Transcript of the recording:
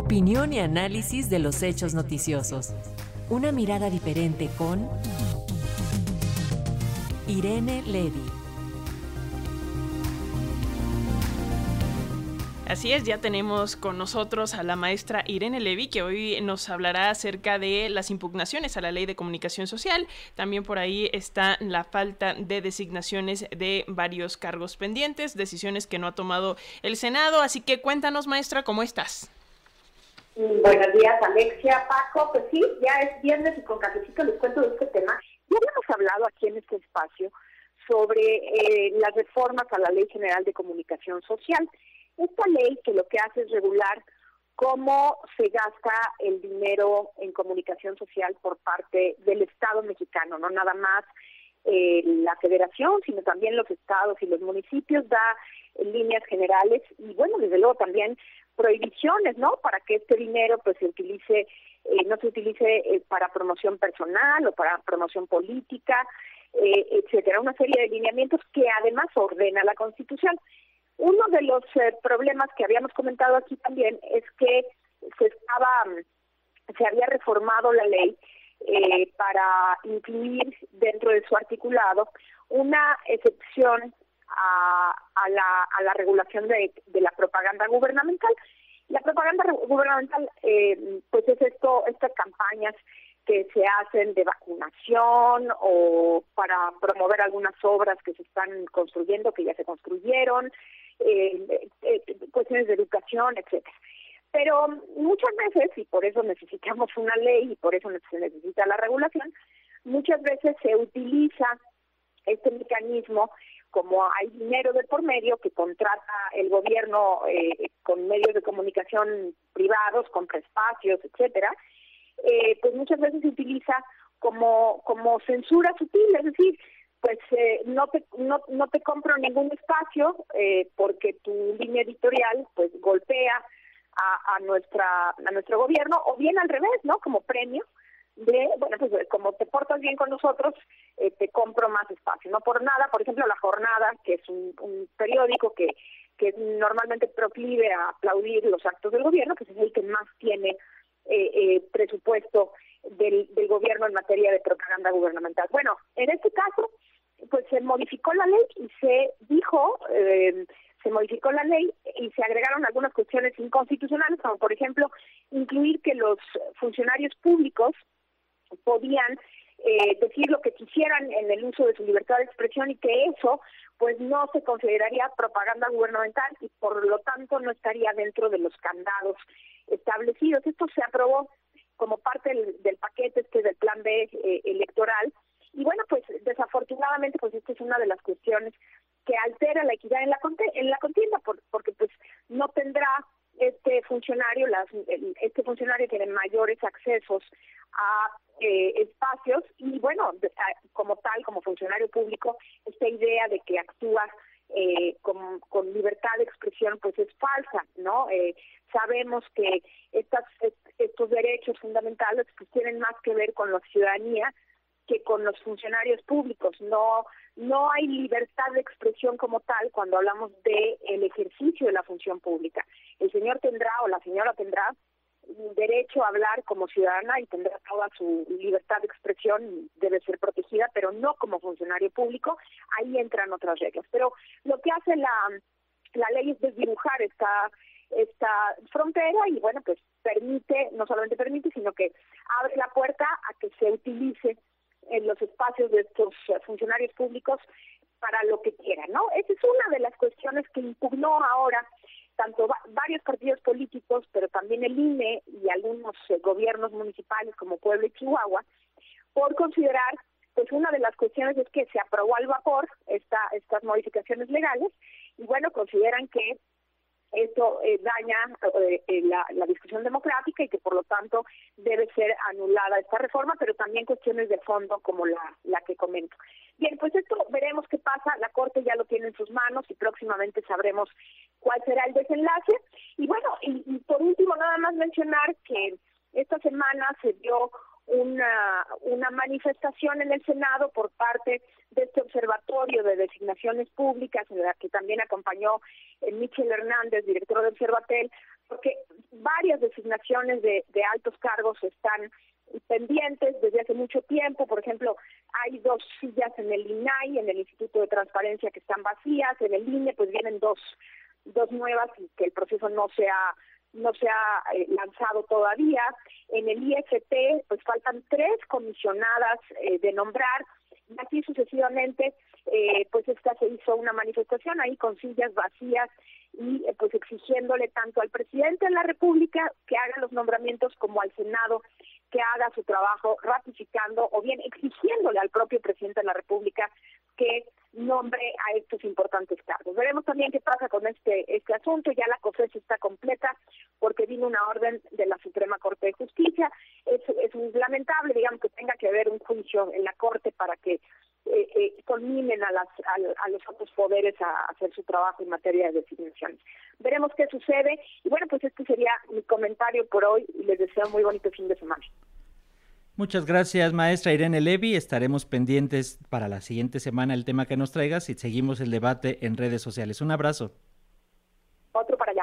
Opinión y análisis de los hechos noticiosos. Una mirada diferente con Irene Levy. Así es, ya tenemos con nosotros a la maestra Irene Levy, que hoy nos hablará acerca de las impugnaciones a la ley de comunicación social. También por ahí está la falta de designaciones de varios cargos pendientes, decisiones que no ha tomado el Senado. Así que cuéntanos, maestra, ¿cómo estás? Buenos días, Alexia, Paco. Pues sí, ya es viernes y con cafecito les cuento de este tema. Ya habíamos hablado aquí en este espacio sobre eh, las reformas a la Ley General de Comunicación Social. Esta ley que lo que hace es regular cómo se gasta el dinero en comunicación social por parte del Estado mexicano, no nada más eh, la federación, sino también los estados y los municipios, da líneas generales y bueno, desde luego también prohibiciones, ¿no? Para que este dinero pues se utilice, eh, no se utilice eh, para promoción personal o para promoción política, etcétera, una serie de lineamientos que además ordena la Constitución. Uno de los eh, problemas que habíamos comentado aquí también es que se estaba, se había reformado la ley eh, para incluir dentro de su articulado una excepción a, la, a la regulación de, de la propaganda gubernamental. La propaganda gubernamental, eh, pues es esto, estas campañas que se hacen de vacunación o para promover algunas obras que se están construyendo, que ya se construyeron, eh, eh, cuestiones de educación, etcétera. Pero muchas veces, y por eso necesitamos una ley y por eso se necesita la regulación, muchas veces se utiliza este mecanismo como hay dinero de por medio que contrata el gobierno eh, con medios de comunicación privados, con espacios, etcétera, eh, pues muchas veces se utiliza como como censura sutil, es decir, pues eh, no te no, no te compro ningún espacio eh, porque tu línea editorial pues golpea a, a nuestra a nuestro gobierno o bien al revés no como premio de bueno pues como te portas bien con nosotros eh, te compro más espacio. No por nada por ejemplo la jornada que es un, periódico que que normalmente proclive a aplaudir los actos del gobierno que es el que más tiene eh, eh, presupuesto del, del gobierno en materia de propaganda gubernamental. Bueno en este caso pues se modificó la ley y se dijo, eh, se modificó la ley y se agregaron algunas cuestiones inconstitucionales, como por ejemplo incluir que los funcionarios públicos podían eh, decir lo que quisieran en el uso de su libertad de expresión y que eso pues no se consideraría propaganda gubernamental y por lo tanto no estaría dentro de los candados establecidos. Esto se aprobó como parte del, paquete este del plan B eh, electoral y bueno, pues desafortunadamente, pues esta es una de las cuestiones que altera la equidad en la, en la contienda, porque pues no tendrá este funcionario, las, este funcionario tiene mayores accesos a eh, espacios y bueno, como tal, como funcionario público, esta idea de que actúa eh, con, libertad de expresión pues es falsa, ¿no? Eh, sabemos que estas, estos derechos fundamentales pues tienen más que ver con la ciudadanía que con los funcionarios públicos. No, no hay libertad de expresión como tal cuando hablamos de el ejercicio de la función pública. El señor tendrá o la señora tendrá derecho a hablar como ciudadana y tendrá toda su libertad de expresión debe ser protegida, pero no como funcionario público. Ahí entran otras reglas. Pero lo que hace la la ley es desdibujar esta esta frontera y bueno pues permite no solamente permite sino que abre la puerta a que se utilice en los espacios de estos funcionarios públicos para lo que quieran, ¿no? Esa es una de las cuestiones que impugnó ahora tanto varios partidos políticos, pero también el INE y algunos eh, gobiernos municipales como Puebla y Chihuahua, por considerar, pues una de las cuestiones es que se aprobó al vapor esta, estas modificaciones legales y bueno, consideran que esto eh, daña eh, eh, la, la, discusión democrática y que por lo tanto debe ser anulada esta reforma, pero también cuestiones de fondo como la, la que comento. Bien, pues esto veremos qué pasa, la Corte ya lo tiene en sus manos y próximamente sabremos cuál será el desenlace. Y bueno, y, por último nada más mencionar que esta semana se dio una, una manifestación en el Senado por parte de este observatorio de designaciones públicas, en la que también acompañó eh, Michel Hernández, director de Observatel, porque varias designaciones de, de altos cargos están pendientes desde hace mucho tiempo. Por ejemplo, hay dos sillas en el INAI, en el Instituto de Transparencia, que están vacías. En el INE, pues vienen dos, dos nuevas y que el proceso no se ha, no se ha eh, lanzado todavía. En el IFT, pues faltan tres comisionadas eh, de nombrar. Y así sucesivamente, eh, pues esta se hizo una manifestación ahí con sillas vacías y pues exigiéndole tanto al presidente de la República que haga los nombramientos como al Senado que haga su trabajo ratificando o bien exigiéndole al propio presidente de la República que nombre a estos importantes cargos. Veremos también qué pasa con este este asunto. Ya la COFES está completa porque vino una orden de la Suprema Corte de Justicia. Es, es lamentable, digamos, que tenga que haber un juicio en la Corte para que eh, eh, conminen a, las, a, los otros poderes a hacer su trabajo en materia de designaciones. Veremos qué sucede y bueno, pues este sería mi comentario por hoy y les deseo muy bonito fin de semana. Muchas gracias, maestra Irene Levy. Estaremos pendientes para la siguiente semana el tema que nos traigas y seguimos el debate en redes sociales. Un abrazo. Otro para allá.